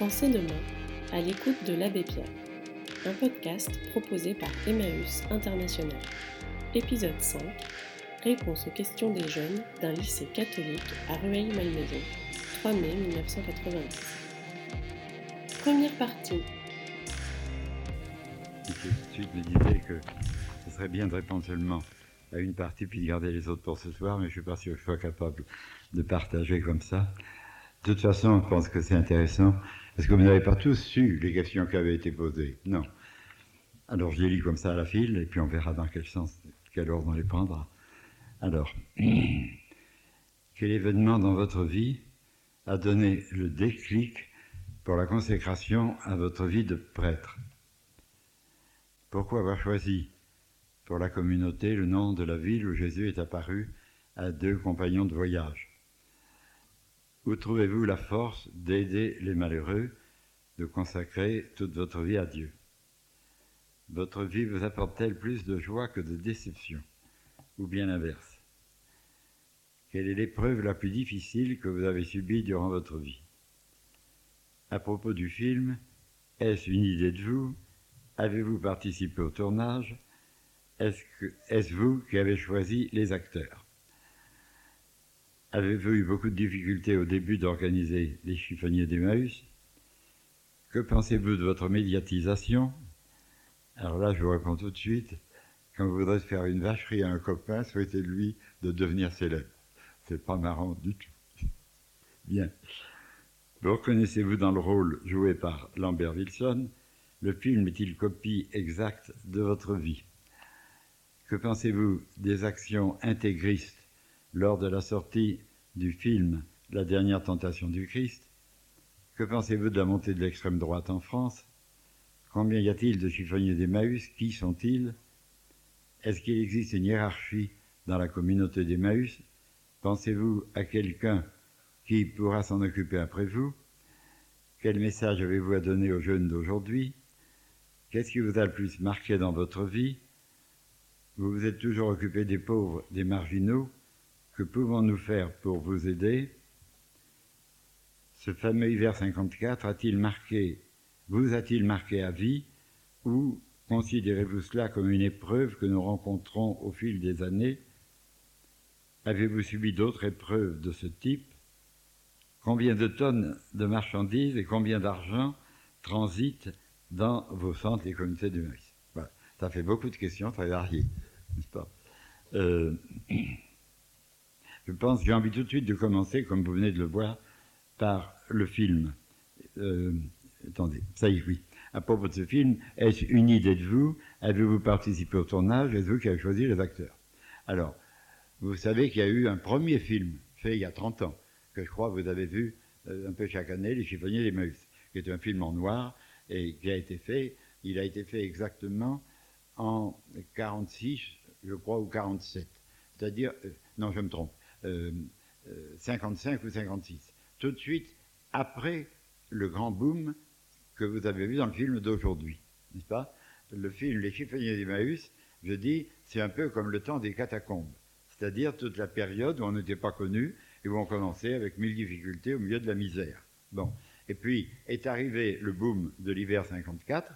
Pensez demain à l'écoute de l'Abbé Pierre, un podcast proposé par Emmaüs International. Épisode 5 Réponse aux questions des jeunes d'un lycée catholique à Rueil-Malmaison, 3 mai 1990. Première partie. Suite me disais que ce serait bien de répondre seulement à une partie puis de garder les autres pour ce soir, mais je suis pas sûr que je sois capable de partager comme ça. De toute façon, je pense que c'est intéressant, parce que vous n'avez pas tous su les questions qui avaient été posées? Non. Alors je les lis comme ça à la file, et puis on verra dans quel sens, quel ordre on les prendra. Alors, quel événement dans votre vie a donné le déclic pour la consécration à votre vie de prêtre? Pourquoi avoir choisi pour la communauté le nom de la ville où Jésus est apparu à deux compagnons de voyage? Où trouvez-vous la force d'aider les malheureux, de consacrer toute votre vie à Dieu? Votre vie vous apporte-t-elle plus de joie que de déception Ou bien l'inverse? Quelle est l'épreuve la plus difficile que vous avez subie durant votre vie? À propos du film, est-ce une idée de vous? Avez-vous participé au tournage? Est-ce vous qui avez choisi les acteurs? Avez-vous eu beaucoup de difficultés au début d'organiser les chiffonniers d'Emmaüs? Que pensez-vous de votre médiatisation? Alors là, je vous réponds tout de suite. Quand vous voudrez faire une vacherie à un copain, souhaitez-lui de devenir célèbre. C'est pas marrant du tout. Bien. Vous reconnaissez-vous dans le rôle joué par Lambert Wilson? Le film est-il copie exacte de votre vie? Que pensez-vous des actions intégristes lors de la sortie du film La dernière tentation du Christ. Que pensez-vous de la montée de l'extrême droite en France? Combien y a-t-il de chiffonniers d'Emmaüs? Qui sont-ils? Est-ce qu'il existe une hiérarchie dans la communauté d'Emmaüs? Pensez-vous à quelqu'un qui pourra s'en occuper après vous? Quel message avez-vous à donner aux jeunes d'aujourd'hui? Qu'est-ce qui vous a le plus marqué dans votre vie? Vous vous êtes toujours occupé des pauvres, des marginaux? Que pouvons-nous faire pour vous aider? Ce fameux hiver 54 a-t-il marqué, vous a-t-il marqué à vie ou considérez-vous cela comme une épreuve que nous rencontrons au fil des années? Avez-vous subi d'autres épreuves de ce type? Combien de tonnes de marchandises et combien d'argent transitent dans vos centres et comités de maïs Voilà, ça fait beaucoup de questions très variées, n'est-ce pas? Euh, Je pense, j'ai envie tout de suite de commencer, comme vous venez de le voir, par le film. Euh, attendez, ça y est, oui. À propos de ce film, est-ce une idée de vous Avez-vous participé au tournage? Est-ce vous qui avez choisi les acteurs? Alors, vous savez qu'il y a eu un premier film fait il y a 30 ans, que je crois vous avez vu euh, un peu chaque année, Les chiffonniers des Meus, qui est un film en noir et qui a été fait, il a été fait exactement en 46, je crois, ou 47. C'est-à-dire, euh, non, je me trompe, 55 euh, euh, ou 56. Tout de suite après le grand boom que vous avez vu dans le film d'aujourd'hui, n'est-ce pas? Le film Les chiffonniers d'Emmaüs, je dis, c'est un peu comme le temps des catacombes, c'est-à-dire toute la période où on n'était pas connu et où on commençait avec mille difficultés au milieu de la misère. Bon. Et puis est arrivé le boom de l'hiver 54,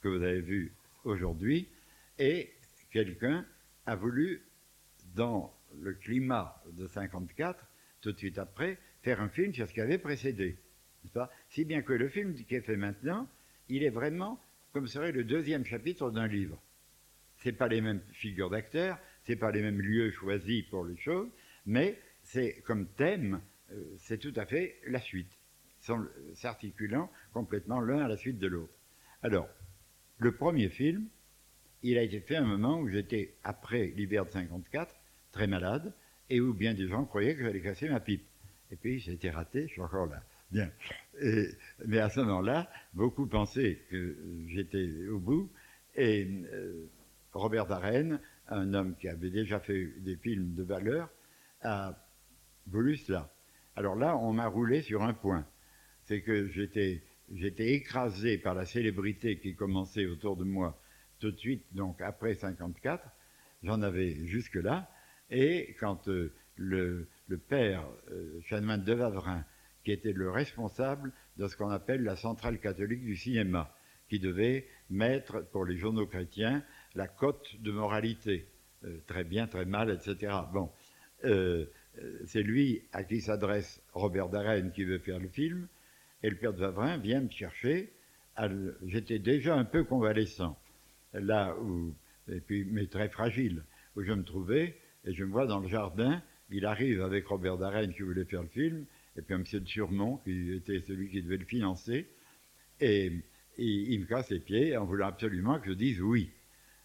que vous avez vu aujourd'hui, et quelqu'un a voulu, dans le climat de 54, tout de suite après, faire un film sur ce qui avait précédé. Pas? Si bien que le film qui est fait maintenant, il est vraiment comme serait le deuxième chapitre d'un livre. C'est pas les mêmes figures d'acteurs, c'est pas les mêmes lieux choisis pour les choses, mais c'est comme thème, euh, c'est tout à fait la suite, s'articulant complètement l'un à la suite de l'autre. Alors, le premier film, il a été fait à un moment où j'étais après l'hiver de 54, très malade, et où bien des gens croyaient que j'allais casser ma pipe. Et puis, j'ai été raté, je suis encore là. Bien. mais à ce moment-là, beaucoup pensaient que j'étais au bout, et euh, Robert Darren, un homme qui avait déjà fait des films de valeur, a voulu cela. Alors là, on m'a roulé sur un point. C'est que j'étais, j'étais écrasé par la célébrité qui commençait autour de moi tout de suite, donc après 54. J'en avais jusque-là. Et quand euh, le, père, euh, Chanoine de Vavrin, qui était le responsable de ce qu'on appelle la centrale catholique du cinéma, qui devait mettre pour les journaux chrétiens la cote de moralité, euh, très bien, très mal, etc. Bon, euh, c'est lui à qui s'adresse Robert Darren qui veut faire le film, et le père de Vavrin vient me chercher. J'étais déjà un peu convalescent, là où, et puis, mais très fragile, où je me trouvais, et je me vois dans le jardin. Il arrive avec Robert Darren qui voulait faire le film, et puis un monsieur de Surmont qui était celui qui devait le financer, et, il me casse les pieds en voulant absolument que je dise oui.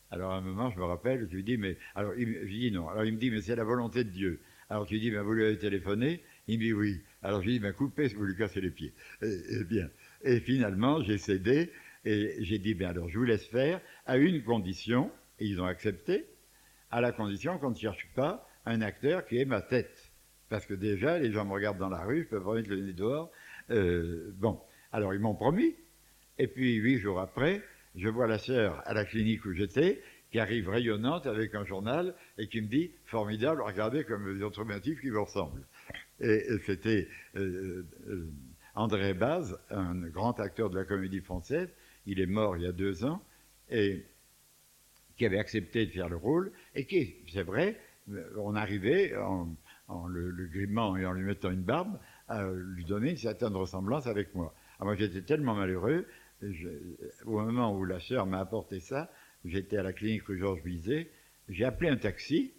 Alors à un moment, je me rappelle, je lui dis, mais. Alors, je dis non. Alors il me dit, mais c'est la volonté de Dieu. Alors tu dis, ben, vous lui avez téléphoné Il me dit oui. Alors je lui dis, ben, coupez vous lui cassez les pieds. Et, bien. Et finalement, j'ai cédé et j'ai dit, ben alors je vous laisse faire à une condition, et ils ont accepté, à la condition qu'on ne cherche pas un acteur qui est ma tête. Parce que déjà, les gens me regardent dans la rue, je peux pas mettre le nez dehors. Euh, bon, alors ils m'ont promis. Et puis huit jours après, je vois la sœur à la clinique où j'étais, qui arrive rayonnante avec un journal et qui me dit Formidable, regardez comme des autres qui vous ressemblent. Et, c'était euh, euh, André Baz, un grand acteur de la comédie française. Il est mort il y a deux ans et qui avait accepté de faire le rôle et qui, c'est vrai, on arrivait en, le, grimant et en lui mettant une barbe à lui donner une certaine ressemblance avec moi. Alors moi j'étais tellement malheureux au moment où la sœur m'a apporté ça, j'étais à la clinique rue Georges Bizet, j'ai appelé un taxi,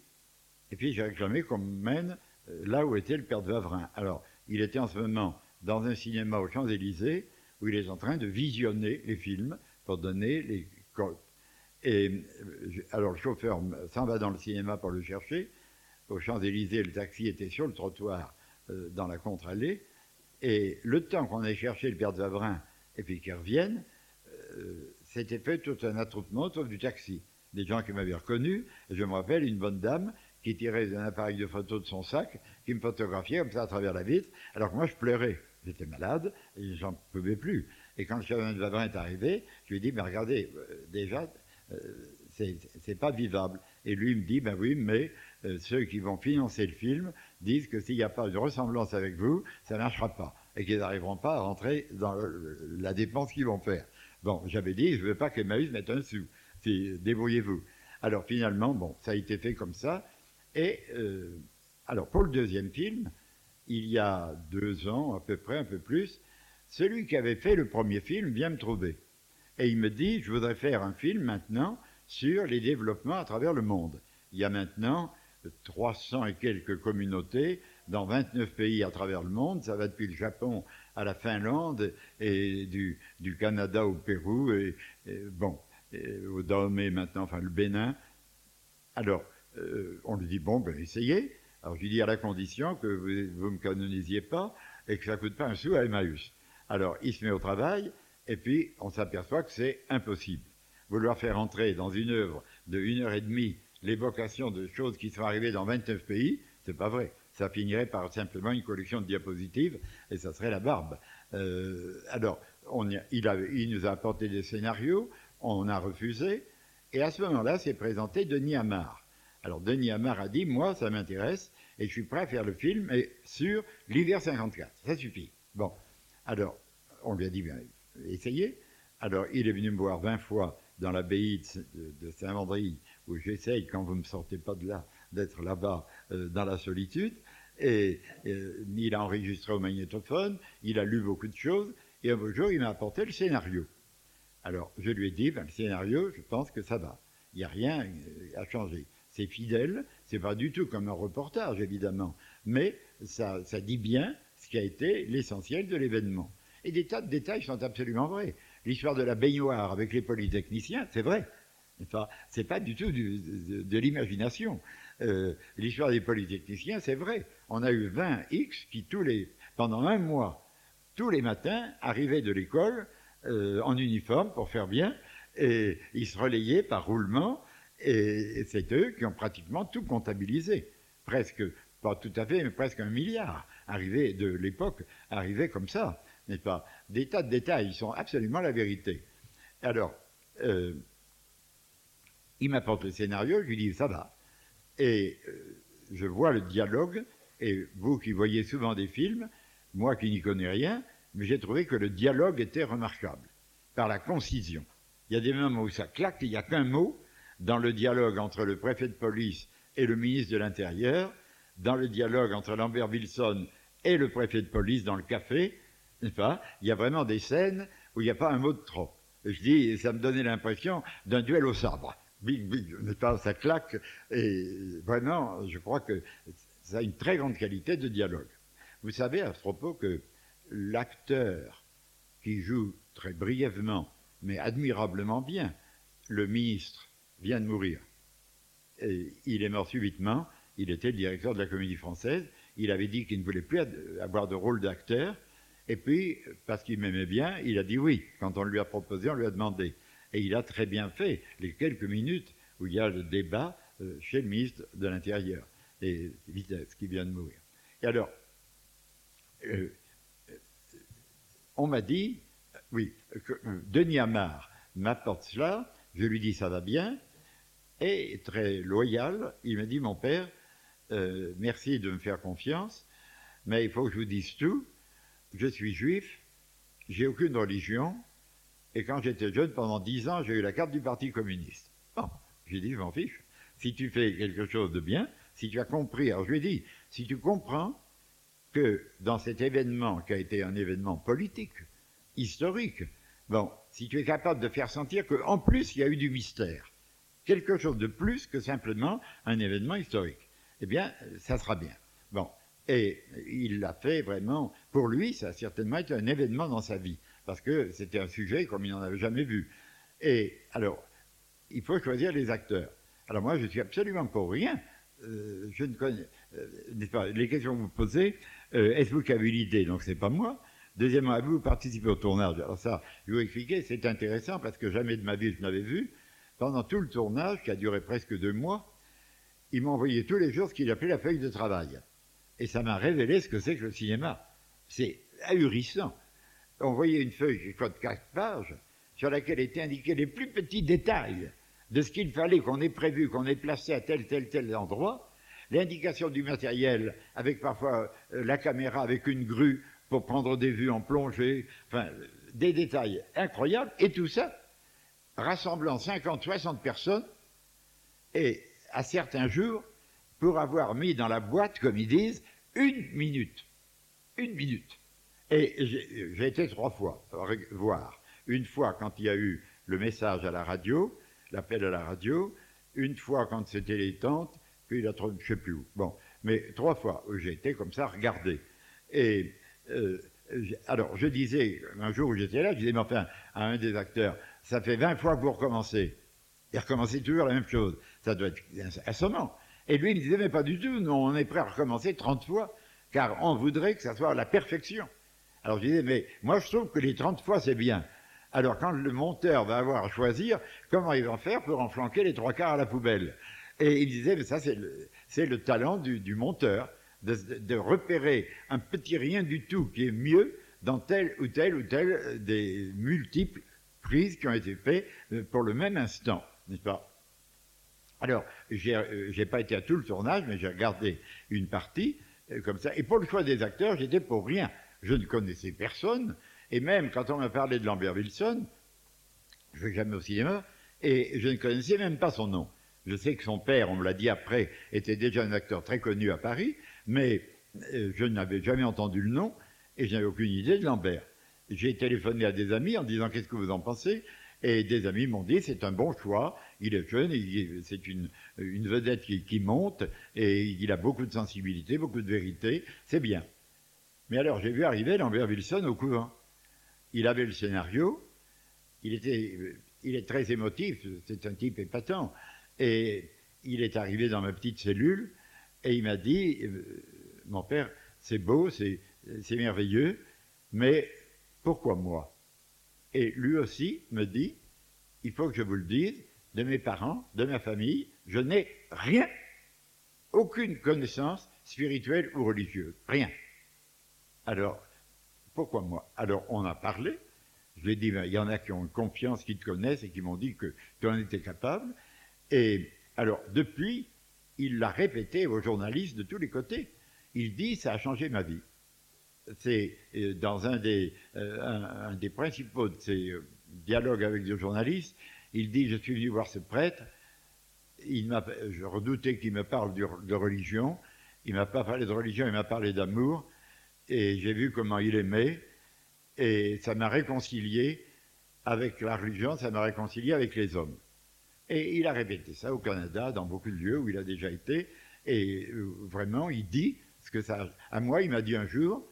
et puis j'ai réclamé qu'on me mène euh, là où était le père de Vavrin. Alors, il était en ce moment dans un cinéma aux Champs-Élysées, où il est en train de visionner les films pour donner les Et euh, alors le chauffeur s'en va dans le cinéma pour le chercher. Aux Champs-Élysées, le taxi était sur le trottoir euh, dans la contre-allée. Et le temps qu'on ait cherché le père de Vavrin et puis qu'ils reviennent, euh, c'était fait tout un attroupement autour du taxi. Des gens qui m'avaient reconnu, je me rappelle une bonne dame qui tirait un appareil de photo de son sac, qui me photographiait comme ça à travers la vitre, alors que moi je pleurais. J'étais malade et j'en pouvais plus. Et quand le chef de Vavrin est arrivé, je lui ai dit, mais regardez, euh, déjà, c'est pas vivable. Et lui me dit, ben oui, mais ceux qui vont financer le film disent que s'il n'y a pas de ressemblance avec vous, ça ne marchera pas et qu'ils n'arriveront pas à rentrer dans la dépense qu'ils vont faire. Bon, j'avais dit, je ne veux pas qu'Emmaüs mette un sou. Débrouillez-vous. Alors finalement, bon, ça a été fait comme ça. Et euh, alors pour le deuxième film, il y a deux ans à peu près, un peu plus, celui qui avait fait le premier film vient me trouver. Et il me dit, je voudrais faire un film maintenant sur les développements à travers le monde. Il y a maintenant 300 et quelques communautés dans 29 pays à travers le monde. Ça va depuis le Japon à la Finlande et du, Canada au Pérou et, bon, au Dahomey maintenant, enfin le Bénin. Alors, euh, on lui dit bon, ben essayez. Alors je lui dis à la condition que vous ne me canonisiez pas et que ça ne coûte pas un sou à Emmaüs. Alors il se met au travail et puis on s'aperçoit que c'est impossible. Vouloir faire entrer dans une œuvre de une heure et demie l'évocation de choses qui sont arrivées dans 29 pays, c'est pas vrai ça finirait par simplement une collection de diapositives et ça serait la barbe. Euh, alors, il, nous a apporté des scénarios, on a refusé, et à ce moment-là s'est présenté Denis Amar. Alors, Denis Amar a dit Moi, ça m'intéresse, et je suis prêt à faire le film et sur l'hiver 54. Ça suffit. Bon. Alors, on lui a dit Bien, essayez. Alors, il est venu me voir 20 fois dans l'abbaye de, Saint-Vendry, où j'essaye, quand vous ne me sortez pas de là, d'être là-bas euh, dans la solitude. Et, euh, il a enregistré au magnétophone, il a lu beaucoup de choses, et un beau jour, il m'a apporté le scénario. Alors, je lui ai dit, ben, le scénario, je pense que ça va. Il n'y a rien euh, à changer. C'est fidèle, c'est pas du tout comme un reportage, évidemment, mais ça dit bien ce qui a été l'essentiel de l'événement. Et des tas de détails sont absolument vrais. L'histoire de la baignoire avec les polytechniciens, c'est vrai. C'est pas du tout de l'imagination. Euh, l'histoire des polytechniciens, c'est vrai. On a eu 20 X qui, tous les, pendant un mois, tous les matins, arrivaient de l'école euh, en uniforme pour faire bien, et ils se relayaient par roulement, et, c'est eux qui ont pratiquement tout comptabilisé. Presque, pas tout à fait, mais presque un milliard, arrivé de l'époque, arrivé comme ça, n'est-ce pas Des tas de détails, ils sont absolument la vérité. Alors, euh, il m'apporte le scénario, je lui dis, ça va. Et euh, je vois le dialogue, et vous qui voyez souvent des films, moi qui n'y connais rien, mais j'ai trouvé que le dialogue était remarquable, par la concision. Il y a des moments où ça claque, il n'y a qu'un mot dans le dialogue entre le préfet de police et le ministre de l'Intérieur, dans le dialogue entre Lambert Wilson et le préfet de police dans le café, pas? Il y a vraiment des scènes où il n'y a pas un mot de trop. Je dis, ça me donnait l'impression d'un duel au sabre. Big, big, pas Ça claque. Et vraiment, je crois que ça a une très grande qualité de dialogue. Vous savez à ce propos que l'acteur qui joue très brièvement, mais admirablement bien, le ministre vient de mourir. Il est mort subitement. Il était le directeur de la Comédie Française. Il avait dit qu'il ne voulait plus avoir de rôle d'acteur. Et puis, parce qu'il m'aimait bien, il a dit oui. Quand on lui a proposé, on lui a demandé. Et il a très bien fait les quelques minutes où il y a le débat euh, chez le ministre de l'Intérieur, et Vitesse, qui vient de mourir. Et alors, euh, euh, on m'a dit, oui, que Denis Amar m'apporte cela, je lui dis ça va bien, et très loyal, il m'a dit, mon père, merci de me faire confiance, mais il faut que je vous dise tout, je suis juif, j'ai aucune religion, et quand j'étais jeune, pendant dix ans, j'ai eu la carte du Parti communiste. Bon, j'ai dit, je m'en fiche. Si tu fais quelque chose de bien, si tu as compris, alors je lui ai dit, si tu comprends que dans cet événement qui a été un événement politique, historique, bon, si tu es capable de faire sentir qu'en plus il y a eu du mystère, quelque chose de plus que simplement un événement historique, eh bien, ça sera bien. Bon, et il l'a fait vraiment, pour lui, ça a certainement été un événement dans sa vie, parce que c'était un sujet comme il n'en avait jamais vu. Et alors, il faut choisir les acteurs. Alors moi, je suis absolument pour rien. Euh, je ne connais euh, pas les questions que vous posez. Euh, est-ce vous qui avez l'idée? Donc c'est pas moi. Deuxièmement, avez-vous participé au tournage? Alors ça, je vais vous expliquer. C'est intéressant parce que jamais de ma vie je n'avais vu. Pendant tout le tournage, qui a duré presque deux mois, il m'a envoyé tous les jours ce qu'il appelait la feuille de travail. Et ça m'a révélé ce que c'est que le cinéma. C'est ahurissant. On voyait une feuille, de quatre pages, sur laquelle étaient indiqués les plus petits détails de ce qu'il fallait qu'on ait prévu, qu'on ait placé à tel, tel, tel endroit, l'indication du matériel, avec parfois euh, la caméra avec une grue pour prendre des vues en plongée, enfin, des détails incroyables, et tout ça rassemblant 50, 60 personnes, et à certains jours, pour avoir mis dans la boîte, comme ils disent, une minute. Une minute. Et j'ai été trois fois voir. Une fois quand il y a eu le message à la radio, l'appel à la radio, une fois quand c'était les tentes, puis la je ne sais plus où. Bon, mais trois fois où j'ai été comme ça regardé. Et euh, alors je disais, un jour où j'étais là, je disais, mais enfin, à un des acteurs, ça fait 20 fois que vous recommencez. Et recommencez toujours la même chose. Ça doit être assommant. Et lui, il disait, mais pas du tout, nous, on est prêt à recommencer 30 fois, car on voudrait que ça soit la perfection. Alors je disais, mais moi je trouve que les 30 fois c'est bien. Alors quand le monteur va avoir à choisir, comment il va faire pour enflanquer les trois quarts à la poubelle? Et il disait, mais ça c'est le, talent du, monteur, de, repérer un petit rien du tout qui est mieux dans telle ou telle ou telle euh, des multiples prises qui ont été faites euh, pour le même instant, n'est-ce pas? Alors, j'ai n'ai euh, pas été à tout le tournage, mais j'ai regardé une partie comme ça. Et pour le choix des acteurs, j'étais pour rien. Je ne connaissais personne. Et même quand on m'a parlé de Lambert Wilson, je vais jamais au cinéma, et je ne connaissais même pas son nom. Je sais que son père, on me l'a dit après, était déjà un acteur très connu à Paris, mais euh, je n'avais jamais entendu le nom et je n'avais aucune idée de Lambert. J'ai téléphoné à des amis en disant qu'est-ce que vous en pensez? Et des amis m'ont dit c'est un bon choix, il est jeune, c'est une, vedette qui, qui, monte et il a beaucoup de sensibilité, beaucoup de vérité, c'est bien. Mais alors j'ai vu arriver Lambert Wilson au couvent. Il avait le scénario, il, était, il est très émotif, c'est un type épatant, et il est arrivé dans ma petite cellule, et il m'a dit, euh, mon père, c'est beau, c'est merveilleux, mais pourquoi moi? Et lui aussi me dit, il faut que je vous le dise, de mes parents, de ma famille, je n'ai rien, aucune connaissance spirituelle ou religieuse, rien. Alors, pourquoi moi? Alors on a parlé, je lui ai dit, ben, il y en a qui ont confiance, qui te connaissent et qui m'ont dit que tu en étais capable. Et alors depuis, il l'a répété aux journalistes de tous les côtés. Il dit, ça a changé ma vie. C'est euh, dans un des, euh, un, des principaux de ses euh, dialogues avec des journalistes, il dit Je suis venu voir ce prêtre, je redoutais qu'il me parle de, de religion, il m'a pas parlé de religion, il m'a parlé d'amour, et j'ai vu comment il aimait, et ça m'a réconcilié avec la religion, ça m'a réconcilié avec les hommes. Et il a répété ça au Canada, dans beaucoup de lieux où il a déjà été, et vraiment, il dit ce que ça. À moi, il m'a dit un jour,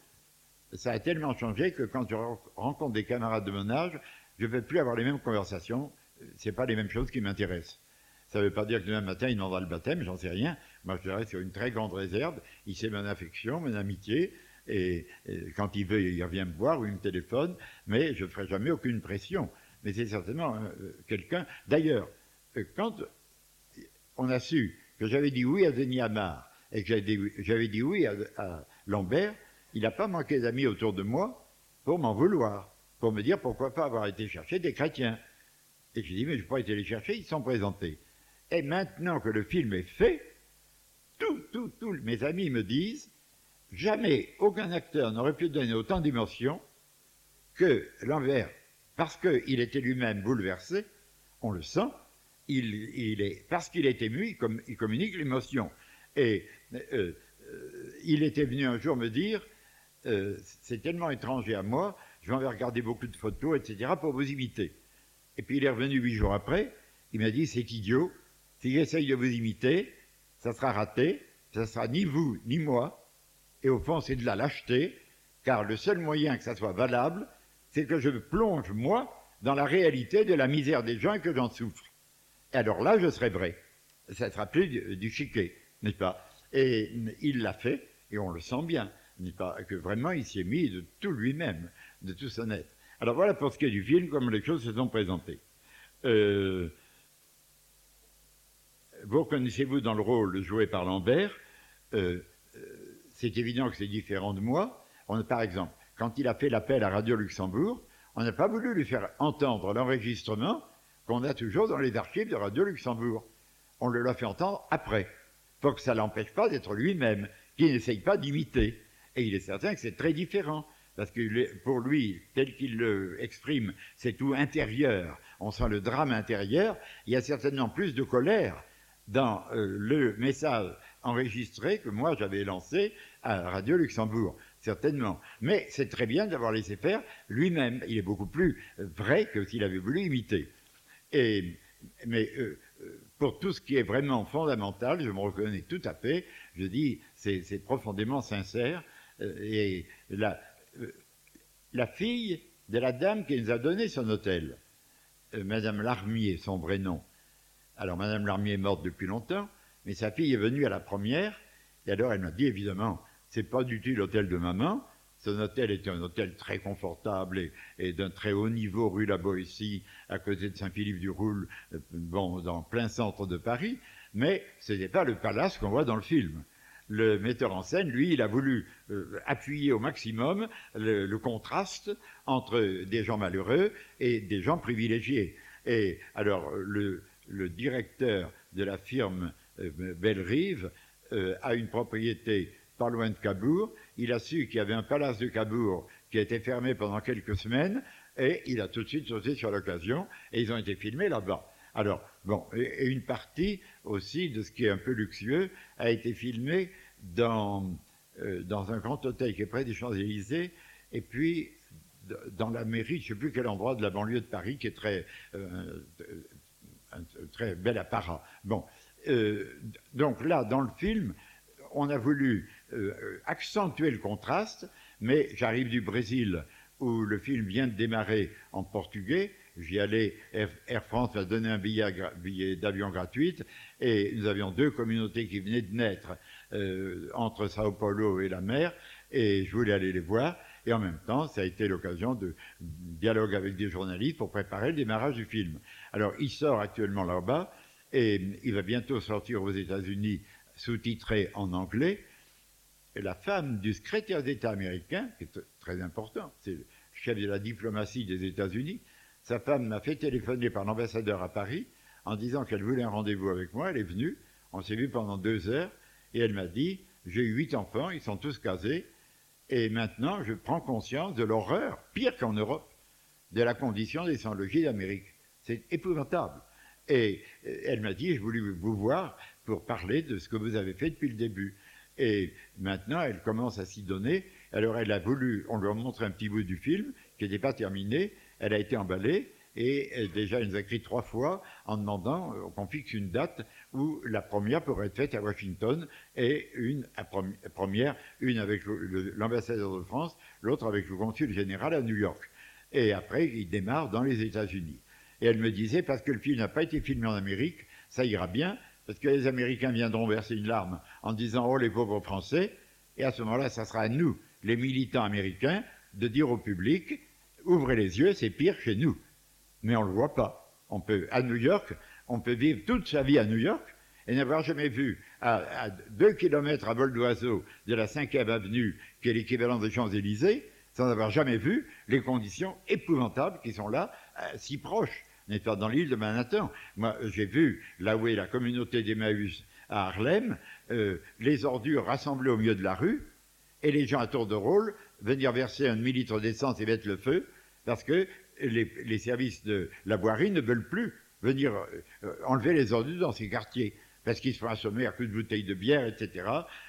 ça a tellement changé que quand je rencontre des camarades de mon âge, je ne vais plus avoir les mêmes conversations, c'est pas les mêmes choses qui m'intéressent. Ça ne veut pas dire que demain matin, il demandera le baptême, j'en sais rien. Moi, je dirais sur une très grande réserve. Il sait mon affection, mon amitié, et, quand il veut, il revient me voir ou il me téléphone, mais je ne ferai jamais aucune pression. Mais c'est certainement euh, quelqu'un. D'ailleurs, euh, quand on a su que j'avais dit oui à Denis Amar et que j'avais dit, oui à Lambert, il n'a pas manqué d'amis autour de moi pour m'en vouloir, pour me dire pourquoi pas avoir été chercher des chrétiens. Et j'ai dit, mais je n'ai pas été les chercher, ils sont présentés. Et maintenant que le film est fait, tous, tous, mes amis me disent, jamais aucun acteur n'aurait pu donner autant d'émotion que Lambert, parce qu'il était lui-même bouleversé, on le sent, il, est, parce qu'il est ému, il communique l'émotion. Et euh, euh, il était venu un jour me dire, euh, c'est tellement étranger à moi, je vais en regarder beaucoup de photos, etc., pour vous imiter. Et puis il est revenu huit jours après, il m'a dit, c'est idiot, si j'essaye de vous imiter, ça sera raté, ça sera ni vous, ni moi, et au fond c'est de la lâcheté, car le seul moyen que ça soit valable, c'est que je plonge, moi, dans la réalité de la misère des gens et que j'en souffre. Et alors là, je serai vrai. Ça sera plus du chiquet, n'est-ce pas? Et il l'a fait, et on le sent bien, Que vraiment, il s'y est mis de tout lui-même, de tout son être. Alors voilà pour ce qui est du film, comme les choses se sont présentées. Euh, vous reconnaissez-vous dans le rôle joué par Lambert euh, C'est évident que c'est différent de moi. On, par exemple, quand il a fait l'appel à Radio Luxembourg, on n'a pas voulu lui faire entendre l'enregistrement qu'on a toujours dans les archives de Radio Luxembourg. On le l'a fait entendre après, pour que ça l'empêche pas d'être lui-même, qu'il n'essaye pas d'imiter. Et il est certain que c'est très différent, parce que pour lui, tel qu'il le exprime, c'est tout intérieur. On sent le drame intérieur. Il y a certainement plus de colère dans euh, le message enregistré que moi j'avais lancé à Radio Luxembourg certainement. Mais c'est très bien d'avoir laissé faire lui-même. Il est beaucoup plus vrai que s'il avait voulu imiter. Et, mais euh, pour tout ce qui est vraiment fondamental, je me reconnais tout à fait. Je dis, c'est profondément sincère. Euh, et la, euh, la fille de la dame qui nous a donné son hôtel, euh, Madame Larmier, son vrai nom. Alors Madame Larmier est morte depuis longtemps, mais sa fille est venue à la première. Et alors elle m'a dit évidemment, c'est pas du tout l'hôtel de maman. Son hôtel était un hôtel très confortable et, d'un très haut niveau rue La Boétie, à côté de Saint-Philippe-du-Roule, bon, dans plein centre de Paris. Mais ce n'est pas le palace qu'on voit dans le film. Le metteur en scène, lui, il a voulu euh, appuyer au maximum le, contraste entre des gens malheureux et des gens privilégiés. Et alors, le, le directeur de la firme euh, Bellerive euh, a une propriété pas loin de Cabourg. Il a su qu'il y avait un palace de Cabourg qui a été fermé pendant quelques semaines et il a tout de suite sauté sur l'occasion et ils ont été filmés là-bas. Alors, bon, et, et, une partie aussi de ce qui est un peu luxueux a été filmée dans, euh, dans un grand hôtel qui est près des Champs-Élysées et puis dans la mairie, je ne sais plus quel endroit de la banlieue de Paris qui est très, euh, un, très bel apparat. Bon, euh, donc là, dans le film, on a voulu accentuer le contraste, mais j'arrive du Brésil où le film vient de démarrer en portugais. J'y allais, Air, France m'a donné un billet, billet d'avion gratuit et nous avions deux communautés qui venaient de naître euh, entre Sao Paulo et la mer et je voulais aller les voir. Et en même temps, ça a été l'occasion de dialogue avec des journalistes pour préparer le démarrage du film. Alors, il sort actuellement là-bas et il va bientôt sortir aux États-Unis sous-titré en anglais. Et la femme du secrétaire d'État américain, qui est très important, c'est le chef de la diplomatie des États-Unis, sa femme m'a fait téléphoner par l'ambassadeur à Paris en disant qu'elle voulait un rendez-vous avec moi. Elle est venue, on s'est vu pendant deux heures, et elle m'a dit J'ai huit enfants, ils sont tous casés, Et maintenant, je prends conscience de l'horreur, pire qu'en Europe, de la condition des sans-logis d'Amérique. C'est épouvantable. Et elle m'a dit, je voulais vous voir pour parler de ce que vous avez fait depuis le début. Et maintenant, elle commence à s'y donner. Alors, elle a voulu, on lui a montré un petit bout du film qui n'était pas terminé. Elle a été emballée et déjà, elle nous a écrit trois fois en demandant euh, qu'on fixe une date où la première pourrait être faite à Washington et une première, une avec l'ambassadeur de France, l'autre avec le consul général à New York. Et après, il démarre dans les États-Unis. Et elle me disait, parce que le film n'a pas été filmé en Amérique, ça ira bien, parce que les Américains viendront verser une larme en disant Oh les pauvres Français, et à ce moment-là, ça sera à nous, les militants américains, de dire au public Ouvrez les yeux, c'est pire chez nous. Mais on ne le voit pas. On peut, à New York, on peut vivre toute sa vie à New York et n'avoir jamais vu à, deux kilomètres à vol d'oiseau de la 5e avenue, qui est l'équivalent des Champs-Élysées, sans avoir jamais vu les conditions épouvantables qui sont là, euh, si proches n'est-ce pas, dans l'île de Manhattan. Moi, j'ai vu là où est la communauté d'Emmaüs à Harlem, euh, les ordures rassemblées au milieu de la rue, et les gens à tour de rôle venir verser un demi-litre d'essence et mettre le feu, parce que les, services de la voirie ne veulent plus venir euh, enlever les ordures dans ces quartiers parce qu'ils se font assommer à coups de bouteilles de bière, etc.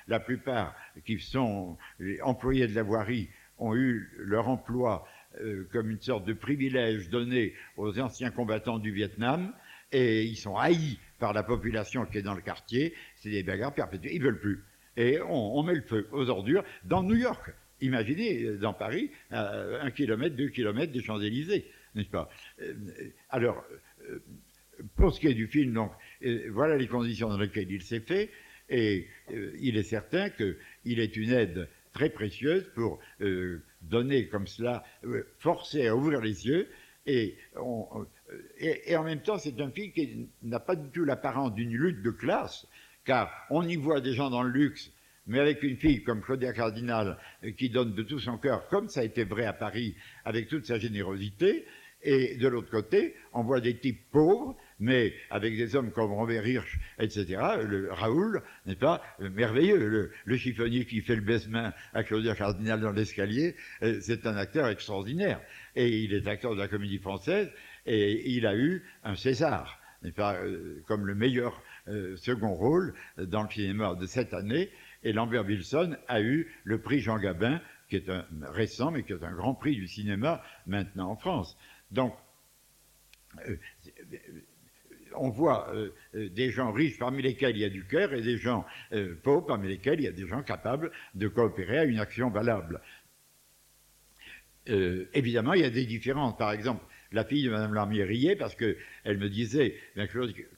La plupart qui sont employés de la voirie ont eu leur emploi euh, comme une sorte de privilège donné aux anciens combattants du Vietnam, et ils sont haïs par la population qui est dans le quartier, c'est des bagarres perpétuelles, ils veulent plus. Et on, met le feu aux ordures dans New York. Imaginez, euh, dans Paris, un kilomètre, deux kilomètres des Champs-Élysées, n'est-ce pas? Euh, Alors, pour ce qui est du film, donc, voilà les conditions dans lesquelles il s'est fait, et il est certain qu'il est une aide très précieuse pour donner comme cela, euh, forcer à ouvrir les yeux. Et, et, en même temps, c'est un film qui n'a pas du tout l'apparence d'une lutte de classe, car on y voit des gens dans le luxe, mais avec une fille comme Claudia Cardinal, euh, qui donne de tout son cœur, comme ça a été vrai à Paris, avec toute sa générosité, et de l'autre côté, on voit des types pauvres mais avec des hommes comme Robert Hirsch, etc., le Raoul, n'est pas, merveilleux, le, chiffonnier qui fait le baisse-main à Claudia Cardinal dans l'escalier, euh, c'est un acteur extraordinaire. Et il est acteur de la comédie française, et il a eu un César, euh, comme le meilleur euh, second rôle dans le cinéma de cette année, et Lambert Wilson a eu le prix Jean Gabin, qui est un récent, mais qui est un grand prix du cinéma maintenant en France. Donc, on voit euh, euh, des gens riches parmi lesquels il y a du cœur et des gens euh, pauvres parmi lesquels il y a des gens capables de coopérer à une action valable. évidemment, il y a des différences. Par exemple, la fille de Mme Larmier riait parce qu'elle me disait,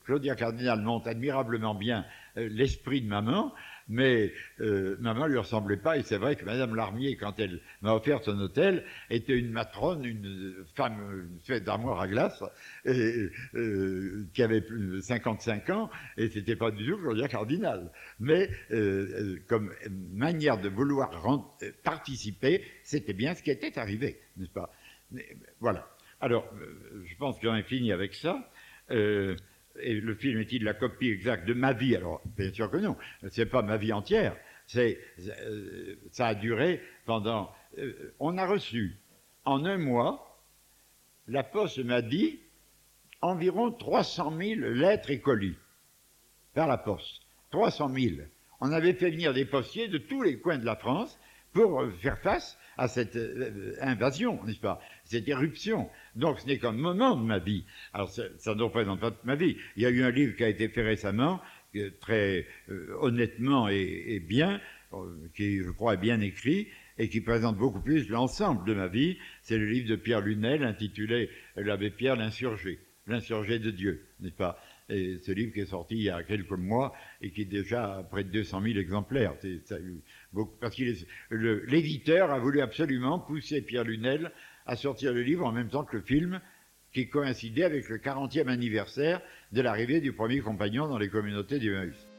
Claudia Cardinal monte admirablement bien l'esprit de maman, mais euh, maman lui ressemblait pas. Et c'est vrai que Madame Larmier, quand elle m'a offert son hôtel, était une matrone, une femme, une fête d'armoire à glace, et, euh, qui avait plus de 55 ans, et c'était pas du tout Claudia Cardinal. Mais euh, comme manière de vouloir participer, c'était bien ce qui était arrivé, n'est-ce pas? Voilà. Alors, je pense j'en ai fini avec ça et le film est-il la copie exacte de ma vie? Alors, bien sûr que non, c'est pas ma vie entière. C'est, euh, ça a duré pendant. Euh, on a reçu en un mois, la Poste m'a dit environ 300 000 lettres et colis par la Poste. 300 000. On avait fait venir des postiers de tous les coins de la France pour faire face à cette euh, invasion, n'est-ce pas Cette éruption. Donc ce n'est qu'un moment de ma vie. Alors ça, ne représente pas toute ma vie. Il y a eu un livre qui a été fait récemment, très euh, honnêtement et, bien, euh, qui je crois est bien écrit, et qui présente beaucoup plus l'ensemble de ma vie. C'est le livre de Pierre Lunel intitulé L'abbé Pierre l'insurgé, l'insurgé de Dieu, n'est-ce pas et ce livre qui est sorti il y a quelques mois et qui est déjà à près de 200 000 exemplaires. parce que l'éditeur a voulu absolument pousser Pierre Lunel à sortir le livre en même temps que le film qui coïncidait avec le 40e anniversaire de l'arrivée du premier compagnon dans les communautés d'Emmaüs.